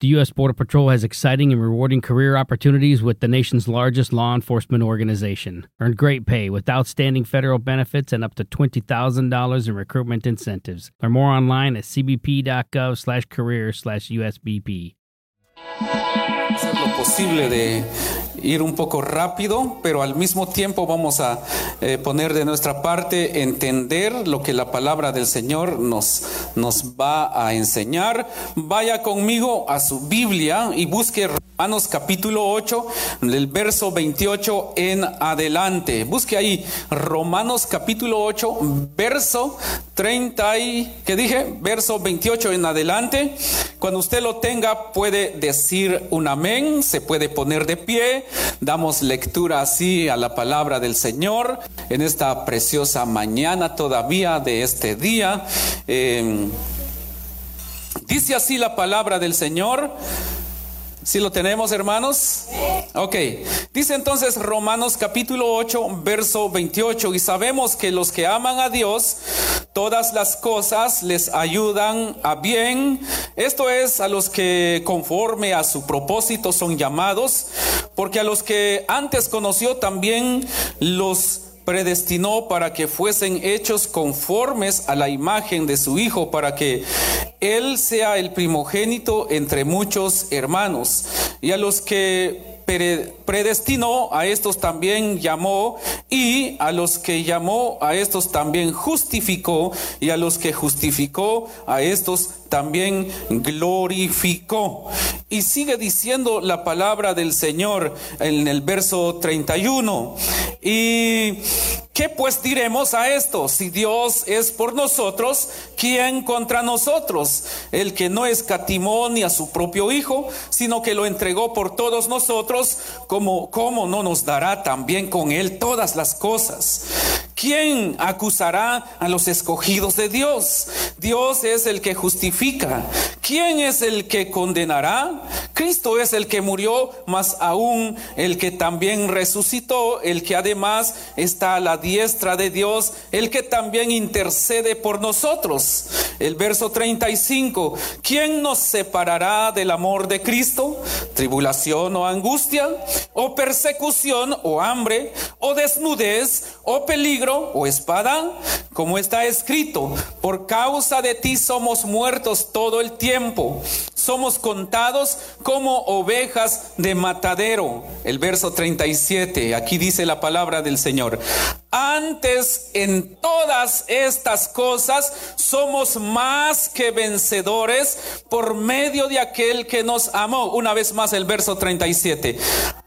The U.S. Border Patrol has exciting and rewarding career opportunities with the nation's largest law enforcement organization. Earn great pay with outstanding federal benefits and up to $20,000 in recruitment incentives. Learn more online at cbp.gov slash career slash USBP. Ir un poco rápido, pero al mismo tiempo vamos a eh, poner de nuestra parte entender lo que la palabra del Señor nos, nos va a enseñar. Vaya conmigo a su Biblia y busque Romanos capítulo 8, del verso 28 en adelante. Busque ahí Romanos capítulo 8, verso 30 y, ¿qué dije? Verso 28 en adelante. Cuando usted lo tenga puede decir un amén, se puede poner de pie. Damos lectura así a la palabra del Señor en esta preciosa mañana todavía de este día. Eh, dice así la palabra del Señor. Si lo tenemos, hermanos? Ok. Dice entonces Romanos capítulo 8, verso 28, y sabemos que los que aman a Dios, todas las cosas les ayudan a bien. Esto es a los que conforme a su propósito son llamados, porque a los que antes conoció también los predestinó para que fuesen hechos conformes a la imagen de su Hijo, para que Él sea el primogénito entre muchos hermanos. Y a los que predestinó, a estos también llamó, y a los que llamó, a estos también justificó, y a los que justificó, a estos también glorificó. Y sigue diciendo la palabra del Señor en el verso 31. ¿Y qué pues diremos a esto? Si Dios es por nosotros, ¿quién contra nosotros? El que no escatimó ni a su propio Hijo, sino que lo entregó por todos nosotros, como cómo no nos dará también con él todas las cosas? ¿Quién acusará a los escogidos de Dios? Dios es el que justifica. ¿Quién es el que condenará? Cristo es el que murió, más aún el que también resucitó, el que además está a la diestra de Dios, el que también intercede por nosotros. El verso 35, ¿quién nos separará del amor de Cristo? ¿Tribulación o angustia? ¿O persecución o hambre? ¿O desnudez? ¿O peligro? O espada, como está escrito, por causa de ti somos muertos todo el tiempo, somos contados como ovejas de matadero. El verso 37, aquí dice la palabra del Señor. Antes en todas estas cosas somos más que vencedores por medio de aquel que nos amó. Una vez más el verso 37.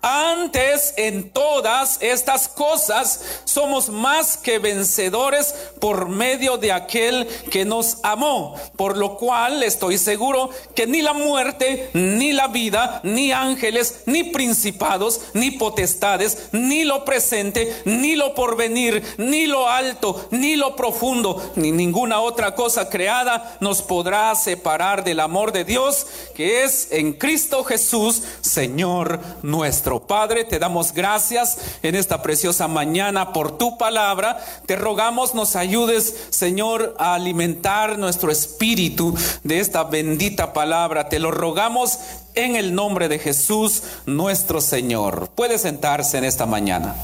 Antes en todas estas cosas somos más que vencedores por medio de aquel que nos amó. Por lo cual estoy seguro que ni la muerte, ni la vida, ni ángeles, ni principados, ni potestades, ni lo presente, ni lo porvenir, ni lo alto, ni lo profundo, ni ninguna otra cosa creada nos podrá separar del amor de Dios que es en Cristo Jesús, Señor nuestro. Padre, te damos gracias en esta preciosa mañana por tu palabra. Te rogamos nos ayudes, Señor, a alimentar nuestro espíritu de esta bendita palabra. Te lo rogamos en el nombre de Jesús, nuestro Señor. Puede sentarse en esta mañana.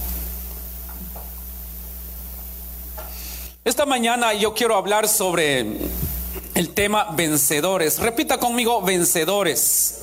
Esta mañana yo quiero hablar sobre el tema vencedores. Repita conmigo, vencedores.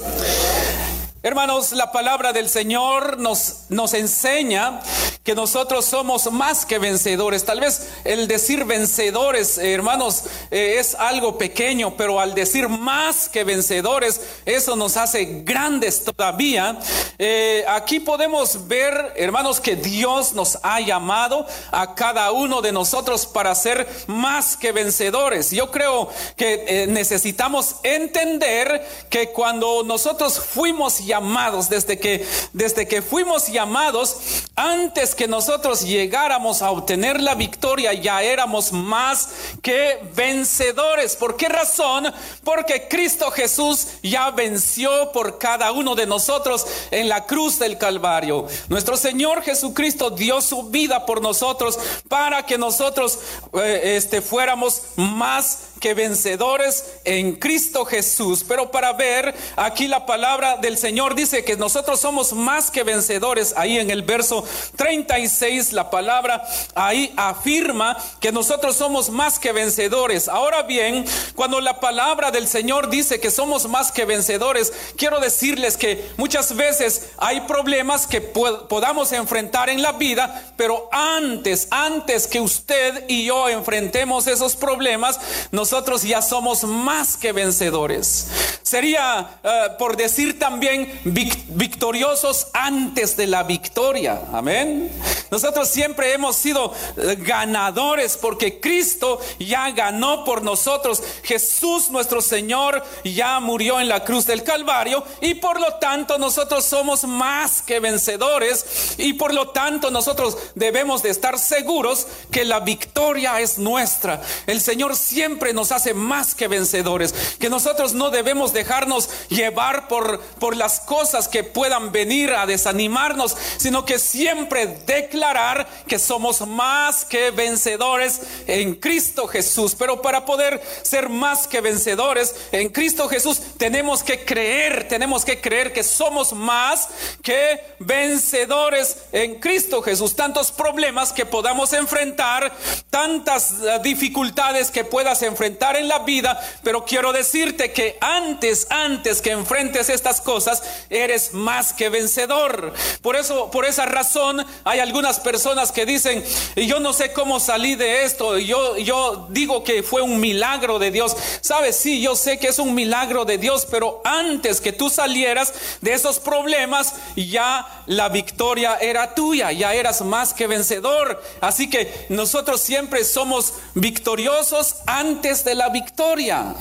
Hermanos, la palabra del Señor nos, nos enseña que nosotros somos más que vencedores. Tal vez el decir vencedores, eh, hermanos, eh, es algo pequeño, pero al decir más que vencedores, eso nos hace grandes todavía. Eh, aquí podemos ver, hermanos, que Dios nos ha llamado a cada uno de nosotros para ser más que vencedores. Yo creo que necesitamos entender que cuando nosotros fuimos llamados, desde que, desde que fuimos llamados, antes que nosotros llegáramos a obtener la victoria, ya éramos más que vencedores. ¿Por qué razón? Porque Cristo Jesús ya venció por cada uno de nosotros en la cruz del Calvario. Nuestro Señor Jesucristo dio su vida por nosotros para que nosotros eh, este, fuéramos más que vencedores en Cristo Jesús. Pero para ver, aquí la palabra del Señor dice que nosotros somos más que vencedores. Ahí en el verso 36, la palabra ahí afirma que nosotros somos más que vencedores. Ahora bien, cuando la palabra del Señor dice que somos más que vencedores, quiero decirles que muchas veces hay problemas que podamos enfrentar en la vida, pero antes, antes que usted y yo enfrentemos esos problemas, nosotros ya somos más que vencedores. Sería, eh, por decir también, victoriosos antes de la victoria. Amén. Nosotros siempre hemos sido eh, ganadores porque Cristo ya ganó por nosotros. Jesús nuestro Señor ya murió en la cruz del Calvario y por lo tanto nosotros somos más que vencedores y por lo tanto nosotros debemos de estar seguros que la victoria es nuestra. El Señor siempre nos hace más que vencedores, que nosotros no debemos dejarnos llevar por, por las cosas que puedan venir a desanimarnos, sino que siempre declarar que somos más que vencedores en Cristo Jesús. Pero para poder ser más que vencedores en Cristo Jesús, tenemos que creer, tenemos que creer que somos más que vencedores en Cristo Jesús. Tantos problemas que podamos enfrentar, tantas eh, dificultades que puedas enfrentar en la vida, pero quiero decirte que antes, antes que enfrentes estas cosas, eres más que vencedor. Por eso, por esa razón, hay algunas personas que dicen, yo no sé cómo salí de esto, yo, yo digo que fue un milagro de Dios. Sabes, sí, yo sé que es un milagro de Dios, pero antes que tú salieras de esos problemas, ya la victoria era tuya, ya eras más que vencedor. Así que nosotros siempre somos victoriosos antes de la victoria.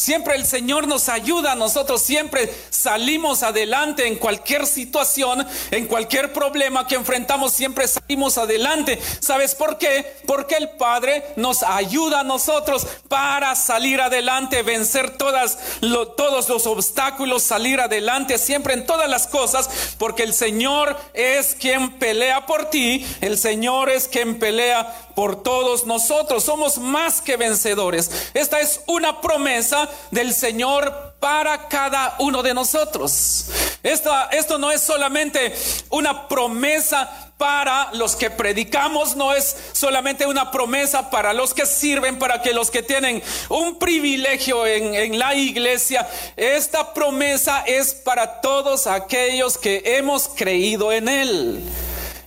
Siempre el Señor nos ayuda, nosotros siempre salimos adelante en cualquier situación, en cualquier problema que enfrentamos, siempre salimos adelante. ¿Sabes por qué? Porque el Padre nos ayuda a nosotros para salir adelante, vencer todas, todos los obstáculos, salir adelante siempre en todas las cosas, porque el Señor es quien pelea por ti, el Señor es quien pelea por todos nosotros. Somos más que vencedores. Esta es una promesa del Señor para cada uno de nosotros. esto no es solamente una promesa para los que predicamos, no es solamente una promesa para los que sirven, para que los que tienen un privilegio en la iglesia. Esta promesa es para todos aquellos que hemos creído en Él.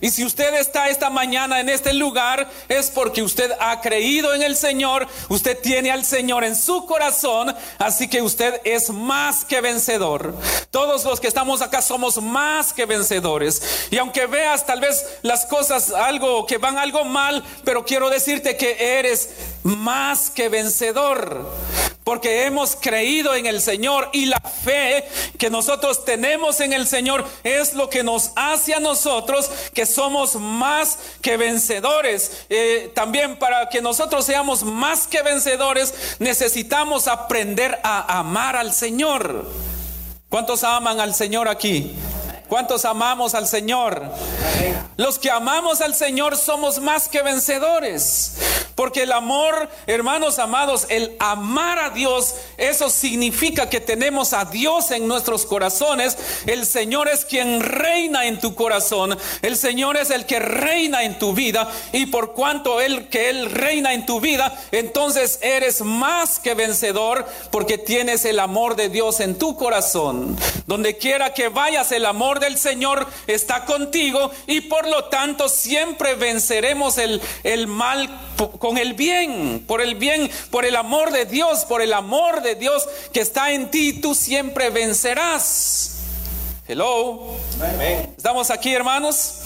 Y si usted está esta mañana en este lugar, es porque usted ha creído en el Señor, usted tiene al Señor en su corazón, así que usted es más que vencedor. Todos los que estamos acá somos más que vencedores. Y aunque veas tal vez las cosas algo que van algo mal, pero quiero decirte que eres más que vencedor porque hemos creído en el Señor y la fe que nosotros tenemos en el Señor es lo que nos hace a nosotros que somos más que vencedores. Eh, también para que nosotros seamos más que vencedores necesitamos aprender a amar al Señor. ¿Cuántos aman al Señor aquí? ¿Cuántos amamos al Señor? Los que amamos al Señor somos más que vencedores. Porque el amor, hermanos amados, el amar a Dios, eso significa que tenemos a Dios en nuestros corazones. El Señor es quien reina en tu corazón. El Señor es el que reina en tu vida. Y por cuanto Él, que Él reina en tu vida, entonces eres más que vencedor porque tienes el amor de Dios en tu corazón. Donde quiera que vayas, el amor del Señor está contigo y por lo tanto siempre venceremos el, el mal con el bien, por el bien, por el amor de Dios, por el amor de Dios que está en ti, tú siempre vencerás. Hello. ¿Estamos aquí, hermanos?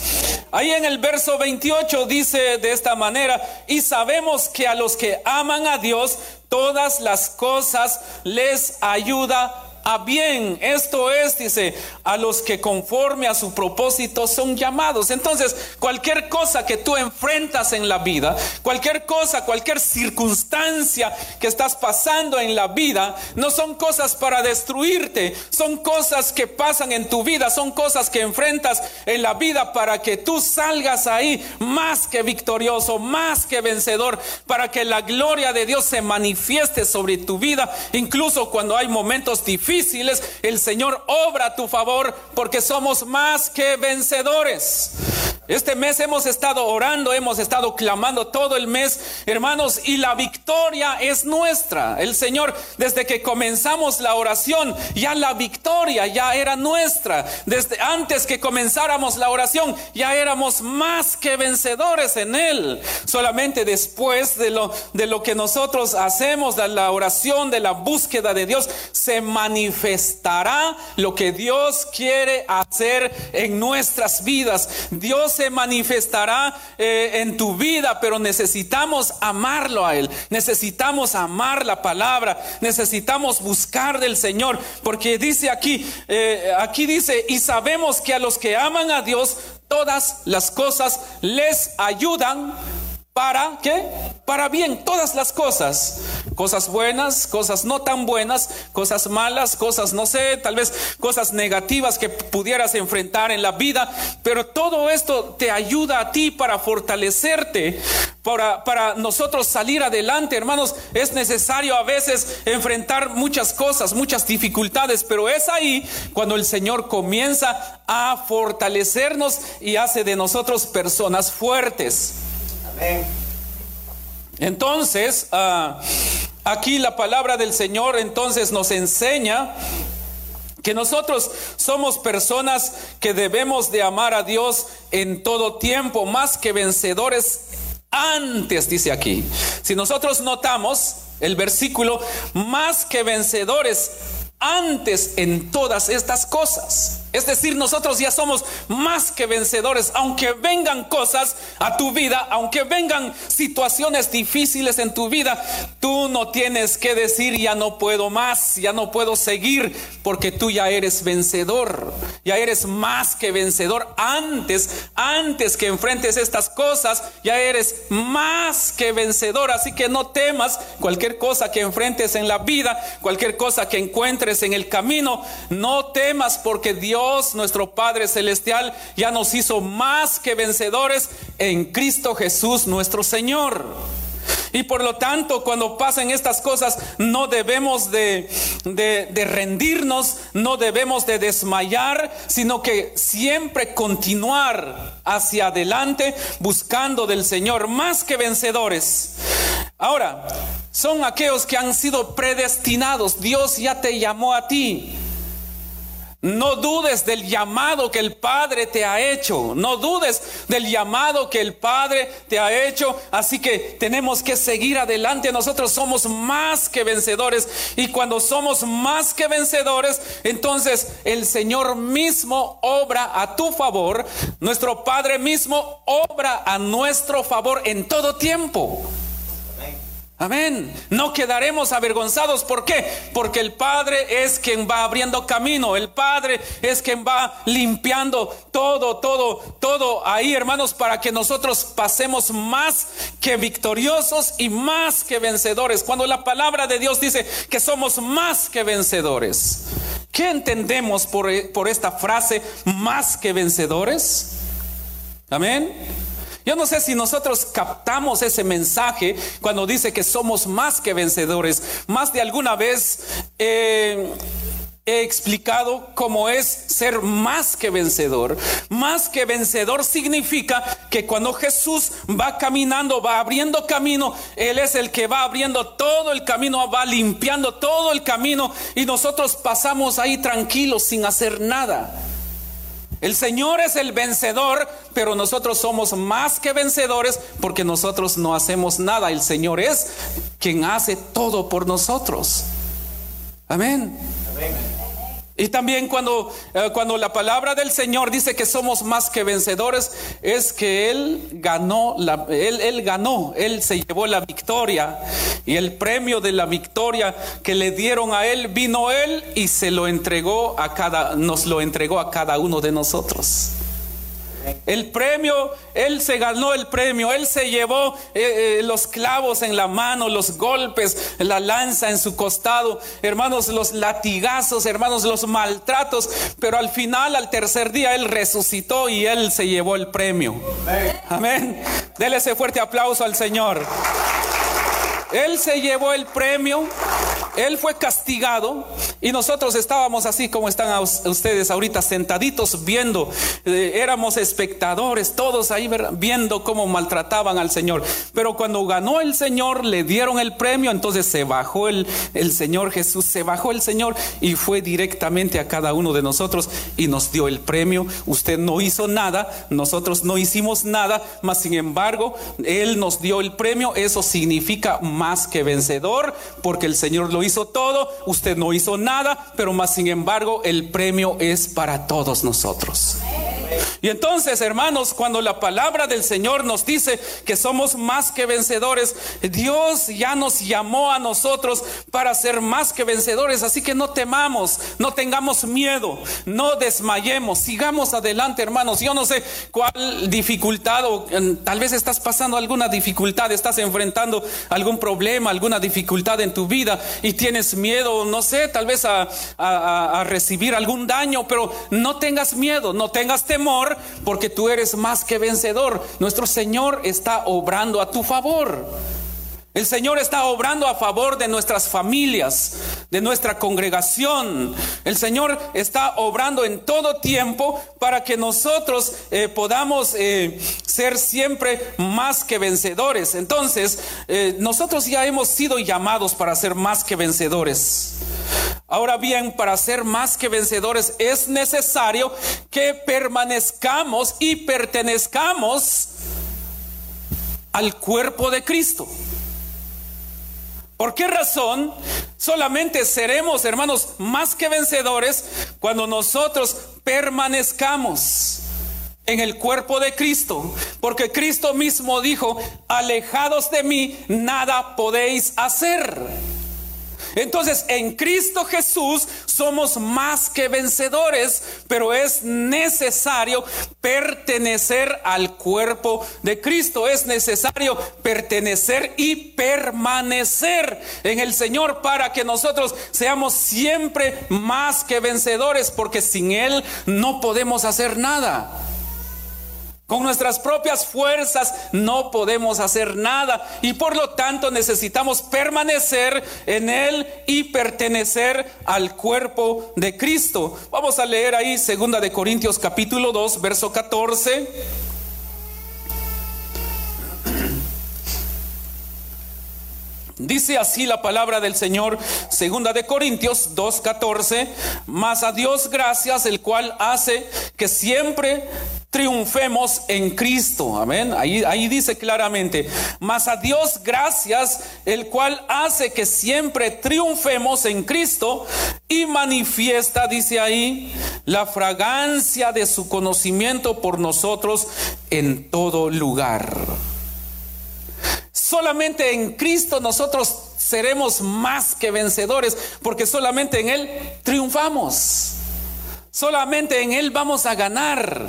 Ahí en el verso 28 dice de esta manera, y sabemos que a los que aman a Dios, todas las cosas les ayuda a bien. Esto es, dice, a los que conforme a su propósito son llamados. Entonces, cualquier cosa que tú enfrentas en la vida, cualquier cosa, cualquier circunstancia que estás pasando en la vida, no son cosas para destruirte, son cosas que pasan en tu vida, son cosas que enfrentas en la vida para que tú salgas ahí más que victorioso, más que vencedor, para que la gloria de Dios se manifieste sobre tu vida, incluso cuando hay momentos difíciles el Señor obra a tu favor porque somos más que vencedores. Este mes hemos estado orando, hemos estado clamando todo el mes, hermanos, y la victoria es nuestra. El Señor, desde que comenzamos la oración, ya la victoria ya era nuestra. Desde antes que comenzáramos la oración, ya éramos más que vencedores en Él. Solamente después de lo, de lo que nosotros hacemos, de la oración, de la búsqueda de Dios, se manifestará lo que Dios quiere hacer en nuestras vidas. Dios se manifestará eh, en tu vida, pero necesitamos amarlo a Él. Necesitamos amar la palabra. Necesitamos buscar del Señor. Porque dice aquí, eh, aquí dice, y sabemos que a los que aman a Dios, todas las cosas les ayudan para qué? Para bien, todas las cosas. Cosas buenas, cosas no tan buenas, cosas malas, cosas no sé, tal vez cosas negativas que pudieras enfrentar en la vida, pero todo esto te ayuda a ti para fortalecerte, para, para nosotros salir adelante, hermanos. Es necesario a veces enfrentar muchas cosas, muchas dificultades, pero es ahí cuando el Señor comienza a fortalecernos y hace de nosotros personas fuertes. Entonces, ah, aquí la palabra del Señor entonces nos enseña que nosotros somos personas que debemos de amar a Dios en todo tiempo, más que vencedores antes, dice aquí. Si nosotros notamos el versículo, más que vencedores antes en todas estas cosas. Es decir, nosotros ya somos más que vencedores, aunque vengan cosas a tu vida, aunque vengan situaciones difíciles en tu vida, tú no tienes que decir ya no puedo más, ya no puedo seguir, porque tú ya eres vencedor, ya eres más que vencedor. Antes, antes que enfrentes estas cosas, ya eres más que vencedor, así que no temas cualquier cosa que enfrentes en la vida, cualquier cosa que encuentres en el camino, no temas porque Dios Dios, nuestro Padre Celestial, ya nos hizo más que vencedores en Cristo Jesús, nuestro Señor. Y por lo tanto, cuando pasen estas cosas, no debemos de, de, rendirnos, no debemos de desmayar, sino que siempre continuar hacia adelante buscando del Señor más que vencedores. Ahora, son aquellos que han sido predestinados. Dios ya te llamó a ti. No dudes del llamado que el Padre te ha hecho. No dudes del llamado que el Padre te ha hecho. Así que tenemos que seguir adelante. Nosotros somos más que vencedores. Y cuando somos más que vencedores, entonces el Señor mismo obra a tu favor. Nuestro Padre mismo obra a nuestro favor en todo tiempo. Amén. No quedaremos avergonzados. ¿Por qué? Porque el Padre es quien va abriendo camino. El Padre es quien va limpiando todo, todo, todo ahí, hermanos, para que nosotros pasemos más que victoriosos y más que vencedores. Cuando la palabra de Dios dice que somos más que vencedores. ¿Qué entendemos por, por esta frase más que vencedores? Amén. Yo no sé si nosotros captamos ese mensaje cuando dice que somos más que vencedores. Más de alguna vez eh, he explicado cómo es ser más que vencedor. Más que vencedor significa que cuando Jesús va caminando, va abriendo camino, Él es el que va abriendo todo el camino, va limpiando todo el camino y nosotros pasamos ahí tranquilos sin hacer nada. El Señor es el vencedor, pero nosotros somos más que vencedores porque nosotros no hacemos nada. El Señor es quien hace todo por nosotros. Amén. Amén. Y también cuando, eh, cuando la palabra del Señor dice que somos más que vencedores, es que Él ganó, la, él, él ganó, Él se llevó la victoria. Y el premio de la victoria que le dieron a Él, vino Él y se lo entregó a cada, nos lo entregó a cada uno de nosotros. El premio, Él se ganó el premio, Él se llevó eh, eh, los clavos en la mano, los golpes, la lanza en su costado, hermanos, los latigazos, hermanos, los maltratos, pero al final, al tercer día, Él resucitó y Él se llevó el premio. Amén. Dele ese fuerte aplauso al Señor. Él se llevó el premio, él fue castigado y nosotros estábamos así como están ustedes ahorita sentaditos viendo, eh, éramos espectadores, todos ahí viendo cómo maltrataban al Señor. Pero cuando ganó el Señor, le dieron el premio, entonces se bajó el, el Señor Jesús, se bajó el Señor y fue directamente a cada uno de nosotros y nos dio el premio. Usted no hizo nada, nosotros no hicimos nada, mas sin embargo, Él nos dio el premio, eso significa más que vencedor, porque el Señor lo hizo todo, usted no hizo nada, pero más sin embargo el premio es para todos nosotros. Y entonces, hermanos, cuando la palabra del Señor nos dice que somos más que vencedores, Dios ya nos llamó a nosotros para ser más que vencedores. Así que no temamos, no tengamos miedo, no desmayemos, sigamos adelante, hermanos. Yo no sé cuál dificultad o tal vez estás pasando alguna dificultad, estás enfrentando algún problema, alguna dificultad en tu vida y tienes miedo, no sé, tal vez a, recibir algún daño, pero no tengas miedo, no tengas temor porque tú eres más que vencedor. Nuestro Señor está obrando a tu favor. El Señor está obrando a favor de nuestras familias, de nuestra congregación. El Señor está obrando en todo tiempo para que nosotros eh, podamos eh, ser siempre más que vencedores. Entonces, eh, nosotros ya hemos sido llamados para ser más que vencedores. Ahora bien, para ser más que vencedores es necesario que permanezcamos y pertenezcamos al cuerpo de Cristo. ¿Por qué razón solamente seremos, hermanos, más que vencedores cuando nosotros permanezcamos en el cuerpo de Cristo? Porque Cristo mismo dijo, alejados de mí, nada podéis hacer. Entonces, en Cristo Jesús somos más que vencedores, pero es necesario pertenecer al cuerpo de Cristo. Es necesario pertenecer y permanecer en el Señor para que nosotros seamos siempre más que vencedores, porque sin Él no podemos hacer nada. Con nuestras propias fuerzas no podemos hacer nada y por lo tanto necesitamos permanecer en Él y pertenecer al cuerpo de Cristo. Vamos a leer ahí segunda de Corintios capítulo 2, verso 14. Dice así la palabra del Señor, segunda de Corintios 2:14, más a Dios gracias, el cual hace que siempre triunfemos en Cristo. Amén. Ahí, dice claramente, mas a Dios gracias, el cual hace que siempre triunfemos en Cristo y manifiesta, dice ahí, la fragancia de su conocimiento por nosotros en todo lugar. Solamente en Cristo nosotros seremos más que vencedores, porque solamente en Él triunfamos. Solamente en Él vamos a ganar.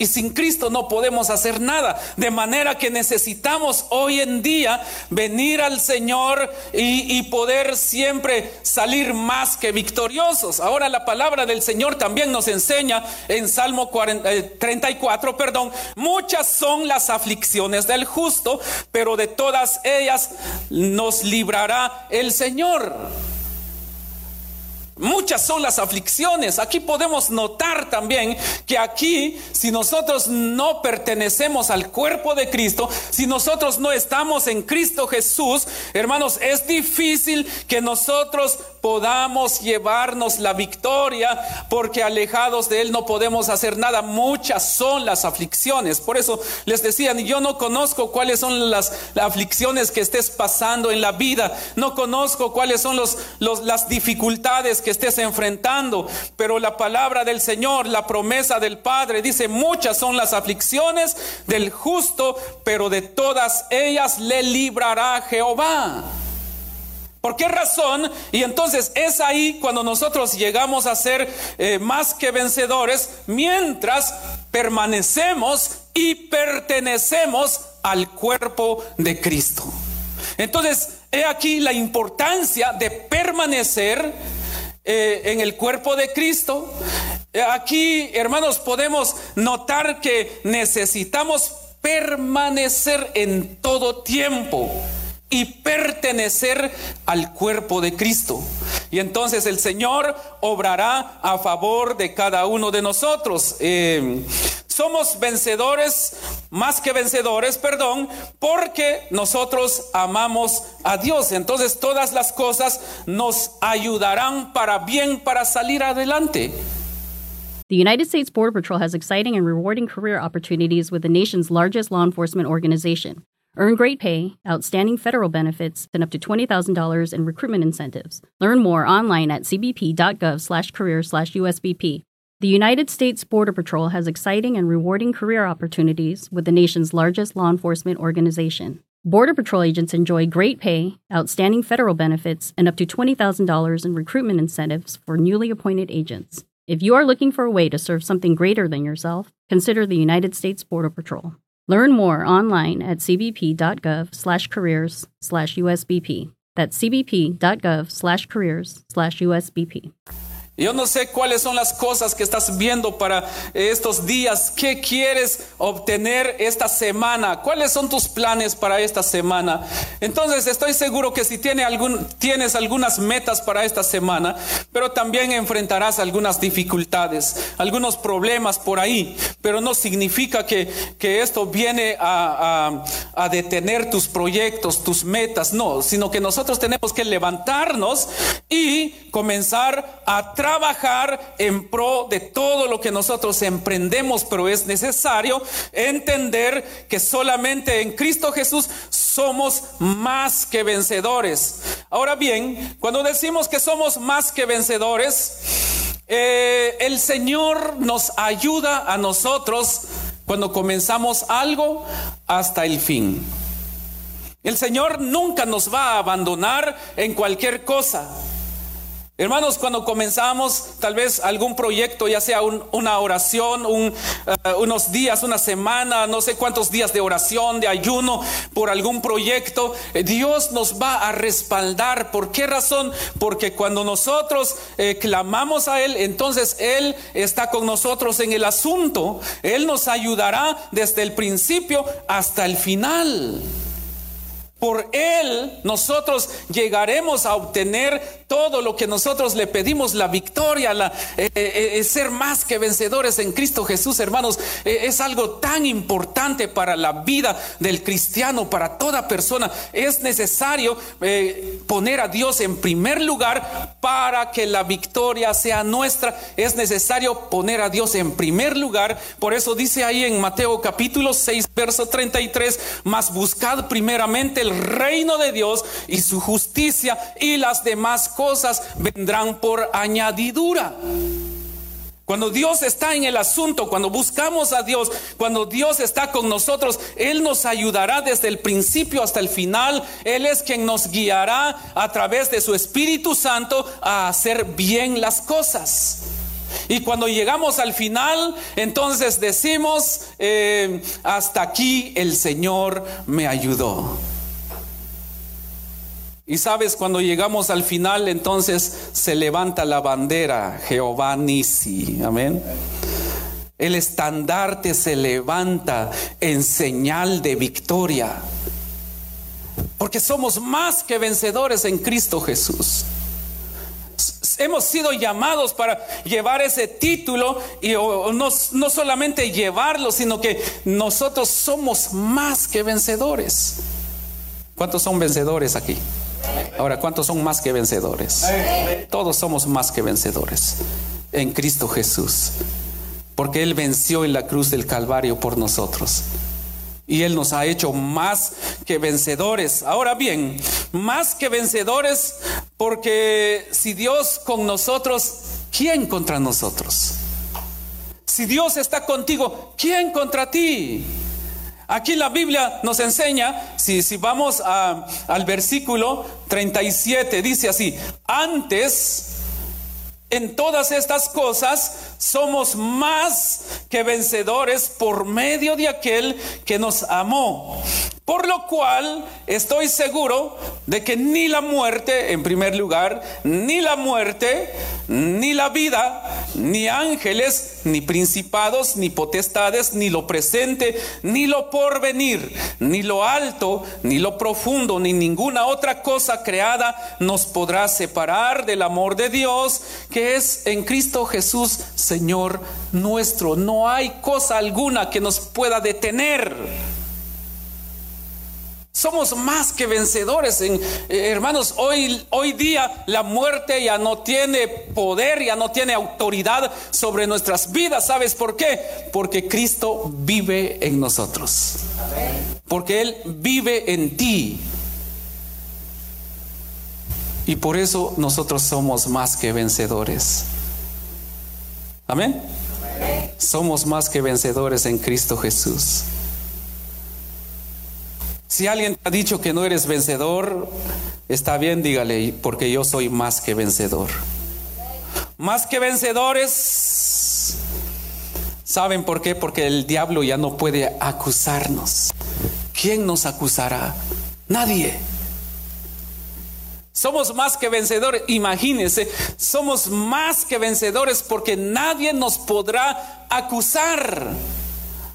Y sin Cristo no podemos hacer nada. De manera que necesitamos hoy en día venir al Señor y, poder siempre salir más que victoriosos. Ahora la palabra del Señor también nos enseña en Salmo 34, eh, perdón, muchas son las aflicciones del justo, pero de todas ellas nos librará el Señor. Muchas son las aflicciones. Aquí podemos notar también que aquí, si nosotros no pertenecemos al cuerpo de Cristo, si nosotros no estamos en Cristo Jesús, hermanos, es difícil que nosotros podamos llevarnos la victoria, porque alejados de Él no podemos hacer nada. Muchas son las aflicciones. Por eso les decían, yo no conozco cuáles son las, aflicciones que estés pasando en la vida, no conozco cuáles son los, las dificultades que estés enfrentando, pero la palabra del Señor, la promesa del Padre, dice, muchas son las aflicciones del justo, pero de todas ellas le librará Jehová. ¿Por qué razón? Y entonces es ahí cuando nosotros llegamos a ser eh, más que vencedores mientras permanecemos y pertenecemos al cuerpo de Cristo. Entonces, he aquí la importancia de permanecer eh, en el cuerpo de Cristo. Eh, aquí, hermanos, podemos notar que necesitamos permanecer en todo tiempo y pertenecer al cuerpo de Cristo. Y entonces el Señor obrará a favor de cada uno de nosotros. Eh, somos vencedores, más que vencedores, perdón, porque nosotros amamos a Dios. Entonces todas las cosas nos ayudarán para bien, para salir adelante. The United States Border Patrol has exciting and rewarding career opportunities with the nation's largest law enforcement organization. Earn great pay, outstanding federal benefits, and up to $20,000 in recruitment incentives. Learn more online at cbp.gov/career/usbp. The United States Border Patrol has exciting and rewarding career opportunities with the nation's largest law enforcement organization. Border Patrol agents enjoy great pay, outstanding federal benefits, and up to $20,000 in recruitment incentives for newly appointed agents. If you are looking for a way to serve something greater than yourself, consider the United States Border Patrol. Learn more online at cbp.gov slash careers slash USBP. That's cbp.gov Yo no sé cuáles son las cosas que estás viendo para estos días. ¿Qué quieres obtener esta semana? ¿Cuáles son tus planes para esta semana? Entonces estoy seguro que si tienes algunas metas para esta semana, pero también enfrentarás algunas dificultades, algunos problemas por ahí. Pero no significa que, que esto viene a, a, detener tus proyectos, tus metas. No, sino que nosotros tenemos que levantarnos y comenzar a trabajar trabajar en pro de todo lo que nosotros emprendemos, pero es necesario entender que solamente en Cristo Jesús somos más que vencedores. Ahora bien, cuando decimos que somos más que vencedores, eh, el Señor nos ayuda a nosotros cuando comenzamos algo hasta el fin. El Señor nunca nos va a abandonar en cualquier cosa. Hermanos, cuando comenzamos tal vez algún proyecto, ya sea una oración, eh, unos días, una semana, no sé cuántos días de oración, de ayuno por algún proyecto, eh, Dios nos va a respaldar. ¿Por qué razón? Porque cuando nosotros eh, clamamos a Él, entonces Él está con nosotros en el asunto. Él nos ayudará desde el principio hasta el final. Por Él nosotros llegaremos a obtener todo lo que nosotros le pedimos, la victoria, eh, eh, eh, ser más que vencedores en Cristo Jesús, hermanos, es algo tan importante para la vida del cristiano, para toda persona. Es necesario poner a Dios en primer lugar para que la victoria sea nuestra. Es necesario poner a Dios en primer lugar. Por eso dice ahí en Mateo capítulo 6, verso 33, más buscad primeramente el reino de Dios y su justicia y las demás cosas vendrán por añadidura. Cuando Dios está en el asunto, cuando buscamos a Dios, cuando Dios está con nosotros, Él nos ayudará desde el principio hasta el final. Él es quien nos guiará a través de su Espíritu Santo a hacer bien las cosas. Y cuando llegamos al final, entonces decimos, eh, hasta aquí el Señor me ayudó. Y sabes, cuando llegamos al final, entonces se levanta la bandera, Jehová Nisi, amén. El estandarte se levanta en señal de victoria. Porque somos más que vencedores en Cristo Jesús. Hemos sido llamados para llevar ese título y no, no solamente llevarlo, sino que nosotros somos más que vencedores. ¿Cuántos son vencedores aquí? Ahora, ¿cuántos son más que vencedores? Todos somos más que vencedores en Cristo Jesús porque Él venció en la cruz del Calvario por nosotros. Y Él nos ha hecho más que vencedores. Ahora bien, más que vencedores porque si Dios con nosotros, ¿quién contra nosotros? Si Dios está contigo, ¿quién contra ti? Aquí la Biblia nos enseña, si, si vamos al versículo 37, dice así, antes en todas estas cosas somos más que vencedores por medio de aquel que nos amó. Por lo cual estoy seguro de que ni la muerte, en primer lugar, ni la muerte, ni la vida, ni ángeles, ni principados, ni potestades, ni lo presente, ni lo porvenir, ni lo alto, ni lo profundo, ni ninguna otra cosa creada nos podrá separar del amor de Dios que es en Cristo Jesús, Señor nuestro. No hay cosa alguna que nos pueda detener somos más que vencedores. En, eh, hermanos, hoy, hoy día la muerte ya no tiene poder, ya no tiene autoridad sobre nuestras vidas. ¿Sabes por qué? Porque Cristo vive en nosotros. Porque Él vive en ti. Y por eso nosotros somos más que vencedores. Amén. Somos más que vencedores en Cristo Jesús. Si alguien te ha dicho que no eres vencedor, está bien, dígale, porque yo soy más que vencedor. Más que vencedores. ¿Saben por qué? Porque el diablo ya no puede acusarnos. ¿Quién nos acusará? Nadie. Somos más que vencedores. Imagínense, somos más que vencedores porque nadie nos podrá acusar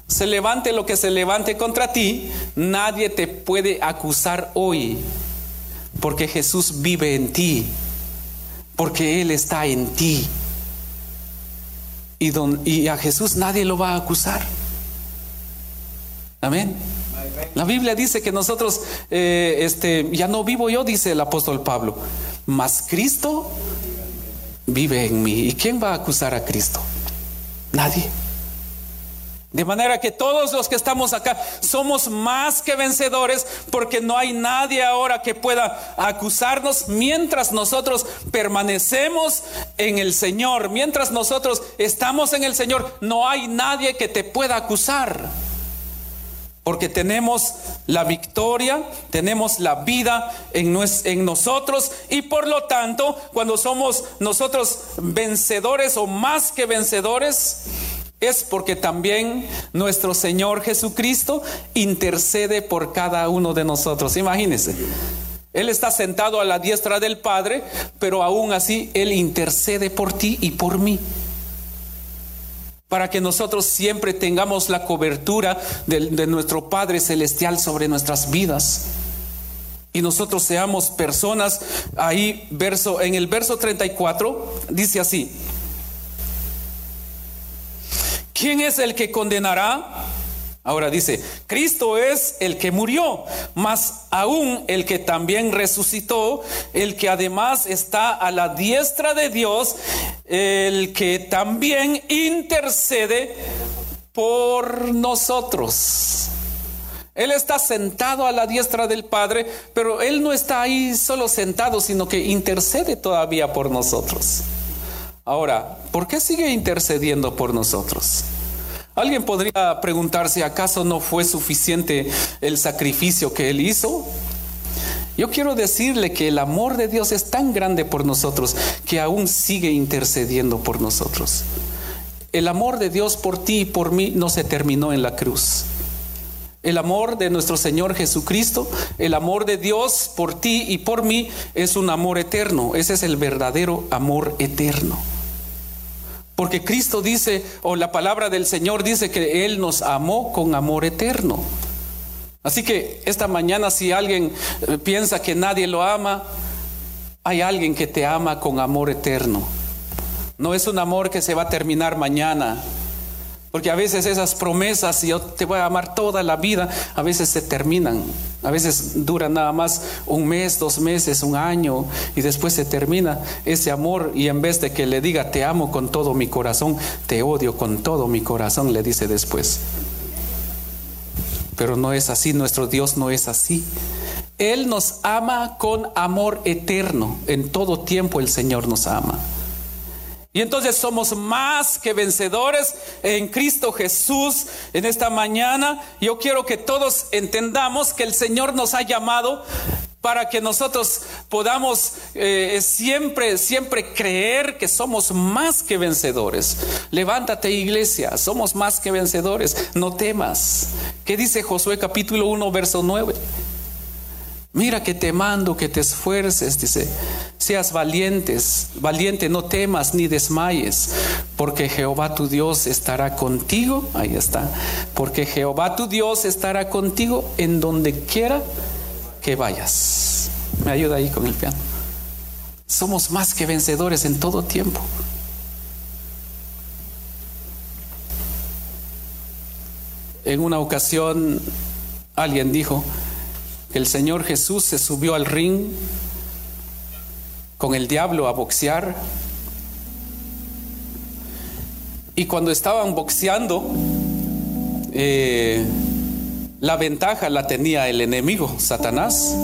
se levante lo que se levante contra ti, nadie te puede acusar hoy, porque Jesús vive en ti, porque Él está en ti. Y, y a Jesús nadie lo va a acusar. Amén. La Biblia dice que nosotros, eh, este, ya no vivo yo, dice el apóstol Pablo, mas Cristo vive en mí. ¿Y quién va a acusar a Cristo? Nadie. De manera que todos los que estamos acá somos más que vencedores porque no hay nadie ahora que pueda acusarnos mientras nosotros permanecemos en el Señor, mientras nosotros estamos en el Señor, no hay nadie que te pueda acusar. Porque tenemos la victoria, tenemos la vida en, en, nosotros y por lo tanto, cuando somos nosotros vencedores o más que vencedores, es porque también nuestro Señor Jesucristo intercede por cada uno de nosotros. Imagínense. Él está sentado a la diestra del Padre, pero aún así Él intercede por ti y por mí. Para que nosotros siempre tengamos la cobertura de, de nuestro Padre Celestial sobre nuestras vidas y nosotros seamos personas ahí verso en el verso 34 dice así ¿quién es el que condenará? Ahora dice, Cristo es el que murió, mas aún el que también resucitó, el que además está a la diestra de Dios, el que también intercede por nosotros. Él está sentado a la diestra del Padre, pero Él no está ahí solo sentado, sino que intercede todavía por nosotros. Ahora, ¿por qué sigue intercediendo por nosotros? Alguien podría preguntarse, ¿acaso no fue suficiente el sacrificio que él hizo? Yo quiero decirle que el amor de Dios es tan grande por nosotros que aún sigue intercediendo por nosotros. El amor de Dios por ti y por mí no se terminó en la cruz. El amor de nuestro Señor Jesucristo, el amor de Dios por ti y por mí es un amor eterno. Ese es el verdadero amor eterno. Porque Cristo dice, o la palabra del Señor dice que Él nos amó con amor eterno. Así que esta mañana si alguien eh, piensa que nadie lo ama, hay alguien que te ama con amor eterno. No es un amor que se va a terminar mañana. Porque a veces esas promesas, yo te voy a amar toda la vida, a veces se terminan. A veces duran nada más un mes, dos meses, un año, y después se termina ese amor. Y en vez de que le diga te amo con todo mi corazón, te odio con todo mi corazón, le dice después. Pero no es así, nuestro Dios no es así. Él nos ama con amor eterno. En todo tiempo el Señor nos ama. Y entonces somos más que vencedores en Cristo Jesús en esta mañana. Yo quiero que todos entendamos que el Señor nos ha llamado para que nosotros podamos eh, siempre, siempre creer que somos más que vencedores. Levántate iglesia, somos más que vencedores, no temas. ¿Qué dice Josué capítulo 1, verso 9? Mira que te mando que te esfuerces, dice, seas valientes, valiente, no temas ni desmayes, porque Jehová tu Dios estará contigo, ahí está, porque Jehová tu Dios estará contigo en donde quiera que vayas. Me ayuda ahí con el piano. Somos más que vencedores en todo tiempo. En una ocasión alguien dijo el Señor Jesús se subió al ring con el diablo a boxear. Y cuando estaban boxeando, eh, la ventaja la tenía el enemigo, Satanás.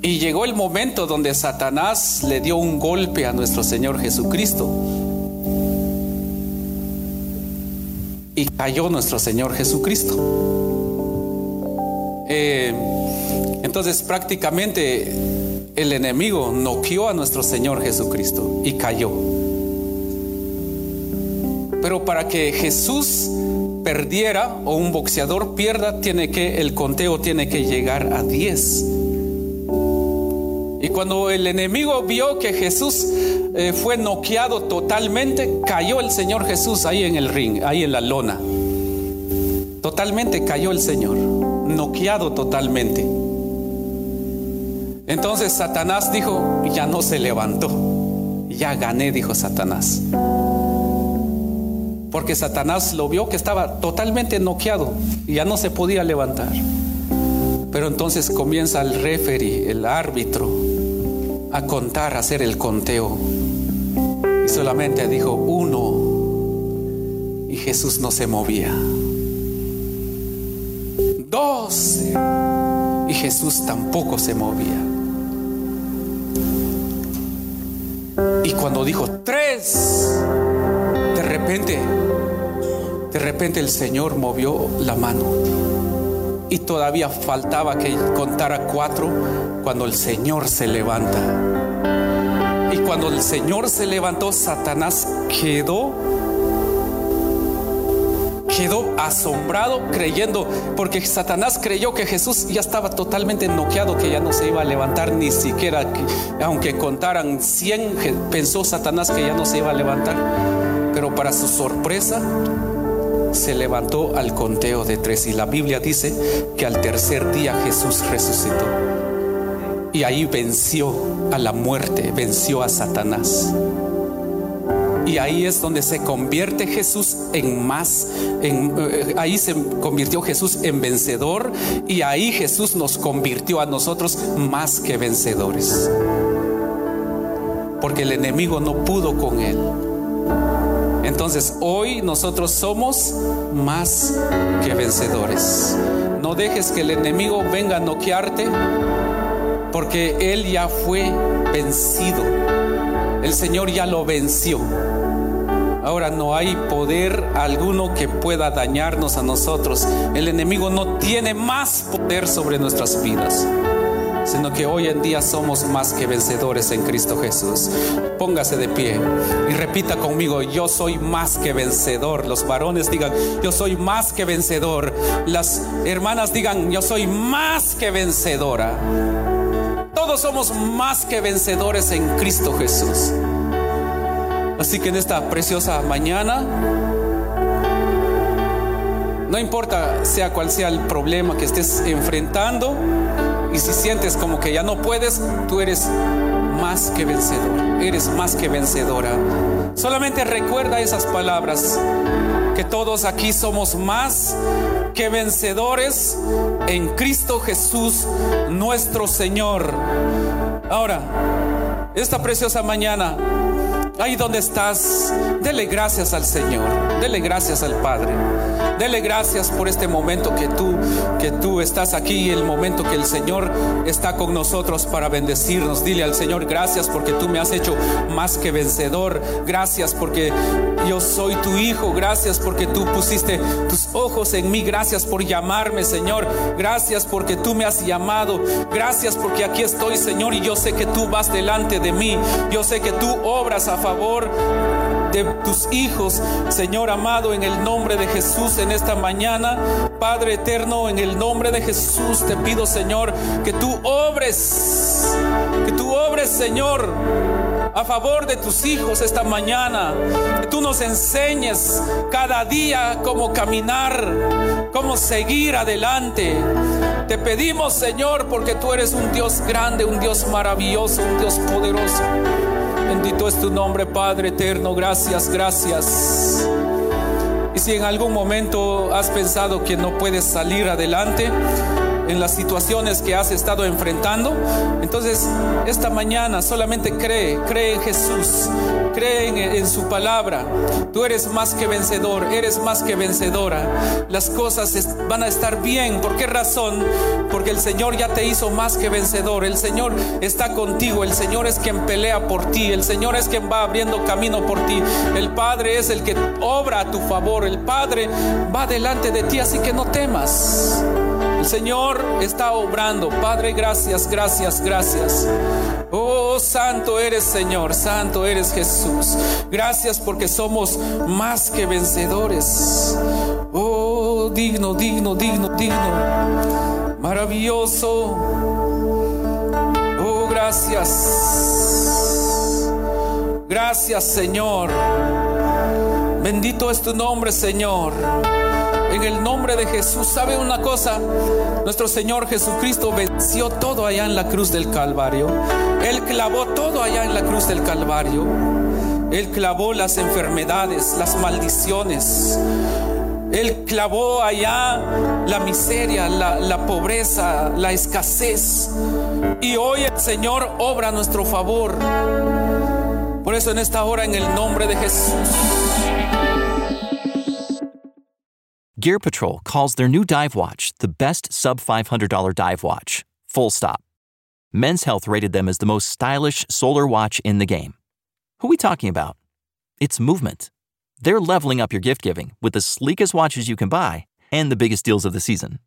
Y llegó el momento donde Satanás le dio un golpe a nuestro Señor Jesucristo. Y cayó nuestro Señor Jesucristo. Eh, entonces prácticamente el enemigo noqueó a nuestro Señor Jesucristo y cayó. Pero para que Jesús perdiera o un boxeador pierda, tiene que el conteo tiene que llegar a 10. Y cuando el enemigo vio que Jesús eh, fue noqueado totalmente, cayó el Señor Jesús ahí en el ring, ahí en la lona. Totalmente cayó el Señor, noqueado totalmente. Entonces Satanás dijo, ya no se levantó. Ya gané, dijo Satanás. Porque Satanás lo vio que estaba totalmente noqueado y ya no se podía levantar. Pero entonces comienza el referee, el árbitro, a contar, a hacer el conteo. Y solamente dijo uno. Y Jesús no se movía. Dos. Y Jesús tampoco se movía. Y cuando dijo tres, de repente de repente el Señor movió la mano y todavía faltaba que contara cuatro cuando el Señor se levanta. Y cuando el Señor se levantó, Satanás quedó quedó asombrado creyendo, porque Satanás creyó que Jesús ya estaba totalmente noqueado, que ya no se iba a levantar ni siquiera, aunque contaran 100, pensó Satanás que ya no se iba a levantar. Pero para su sorpresa, se levantó al conteo de tres y la Biblia dice que al tercer día Jesús resucitó. Y ahí venció a la muerte, venció a Satanás. Y ahí es donde se convierte Jesús en más, eh, ahí se convirtió Jesús en vencedor y ahí Jesús nos convirtió a nosotros más que vencedores. Porque el enemigo no pudo con él. Entonces hoy nosotros somos más que vencedores. No dejes que el enemigo venga a noquearte porque él ya fue vencido. El Señor ya lo venció. Ahora no hay poder alguno que pueda dañarnos a nosotros. El enemigo no tiene más poder sobre nuestras vidas sino que hoy en día somos más que vencedores en Cristo Jesús. Póngase de pie y repita conmigo, yo soy más que vencedor. Los varones digan, yo soy más que vencedor. Las hermanas digan, yo soy más que vencedora. Todos somos más que vencedores en Cristo Jesús. Así que en esta preciosa mañana, no importa sea cual sea el problema que estés enfrentando, y si sientes como que ya no puedes, tú eres más que vencedor, eres más que vencedora. Solamente recuerda esas palabras, que todos aquí somos más que vencedores en Cristo Jesús nuestro Señor. Ahora, esta preciosa mañana, ahí donde estás, dele gracias al Señor, dele gracias al Padre. Dele gracias por este momento que tú que tú estás aquí, el momento que el Señor está con nosotros para bendecirnos. Dile al Señor, gracias porque tú me has hecho más que vencedor. Gracias porque yo soy tu hijo. Gracias porque tú pusiste tus ojos en mí. Gracias por llamarme, Señor. Gracias porque tú me has llamado. Gracias porque aquí estoy, Señor, y yo sé que tú vas delante de mí. Yo sé que tú obras a favor de tus hijos, Señor amado, en el nombre de Jesús en esta mañana. Padre eterno, en el nombre de Jesús te pido, Señor, que tú obres, que tú obres, Señor a favor de tus hijos esta mañana. Que tú nos enseñes cada día cómo caminar, cómo seguir adelante. Te pedimos, Señor, porque tú eres un Dios grande, un Dios maravilloso, un Dios poderoso. Bendito es tu nombre, Padre eterno. Gracias, gracias. Y si en algún momento has pensado que no puedes salir adelante, en las situaciones que has estado enfrentando. Entonces, esta mañana solamente cree, cree en Jesús, cree en, su palabra. Tú eres más que vencedor, eres más que vencedora. Las cosas van a estar bien. ¿Por qué razón? Porque el Señor ya te hizo más que vencedor. El Señor está contigo. El Señor es quien pelea por ti. El Señor es quien va abriendo camino por ti. El Padre es el que obra a tu favor. El Padre va delante de ti, así que no temas. Señor está obrando. Padre, gracias, gracias, gracias. Oh, santo eres Señor, santo eres Jesús. Gracias porque somos más que vencedores. Oh, digno, digno, digno, digno. Maravilloso. Oh, gracias. Gracias, Señor. Bendito es tu nombre, Señor en el nombre de Jesús. ¿Sabe una cosa? Nuestro Señor Jesucristo venció todo allá en la cruz del Calvario. Él clavó todo allá en la cruz del Calvario. Él clavó las enfermedades, las maldiciones. Él clavó allá la miseria, la, pobreza, la escasez. Y hoy el Señor obra a nuestro favor. Por eso en esta hora, en el nombre de Jesús. Gear Patrol calls their new dive watch the best sub $500 dive watch. Full stop. Men's Health rated them as the most stylish solar watch in the game. Who are we talking about? It's Movement. They're leveling up your gift giving with the sleekest watches you can buy and the biggest deals of the season.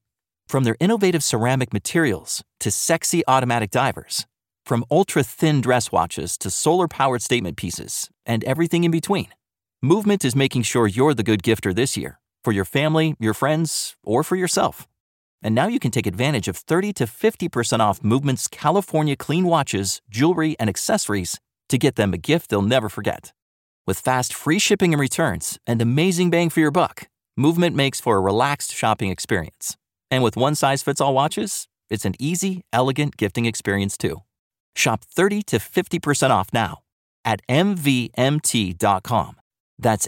From their innovative ceramic materials to sexy automatic divers, from ultra thin dress watches to solar powered statement pieces, and everything in between, Movement is making sure you're the good gifter this year for your family, your friends, or for yourself. And now you can take advantage of 30 to 50% off Movement's California clean watches, jewelry, and accessories to get them a gift they'll never forget. With fast free shipping and returns and amazing bang for your buck, Movement makes for a relaxed shopping experience. And with one size fits all watches, it's an easy, elegant gifting experience too. Shop 30 to 50% off now at MVMT.com. That's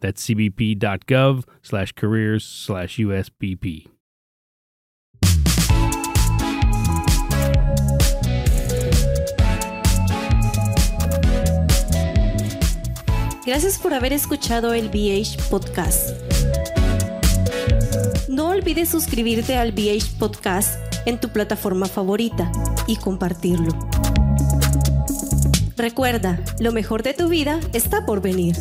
That's cbp.gov slash careers slash USBP. Gracias por haber escuchado el BH Podcast. No olvides suscribirte al BH Podcast en tu plataforma favorita y compartirlo. Recuerda, lo mejor de tu vida está por venir.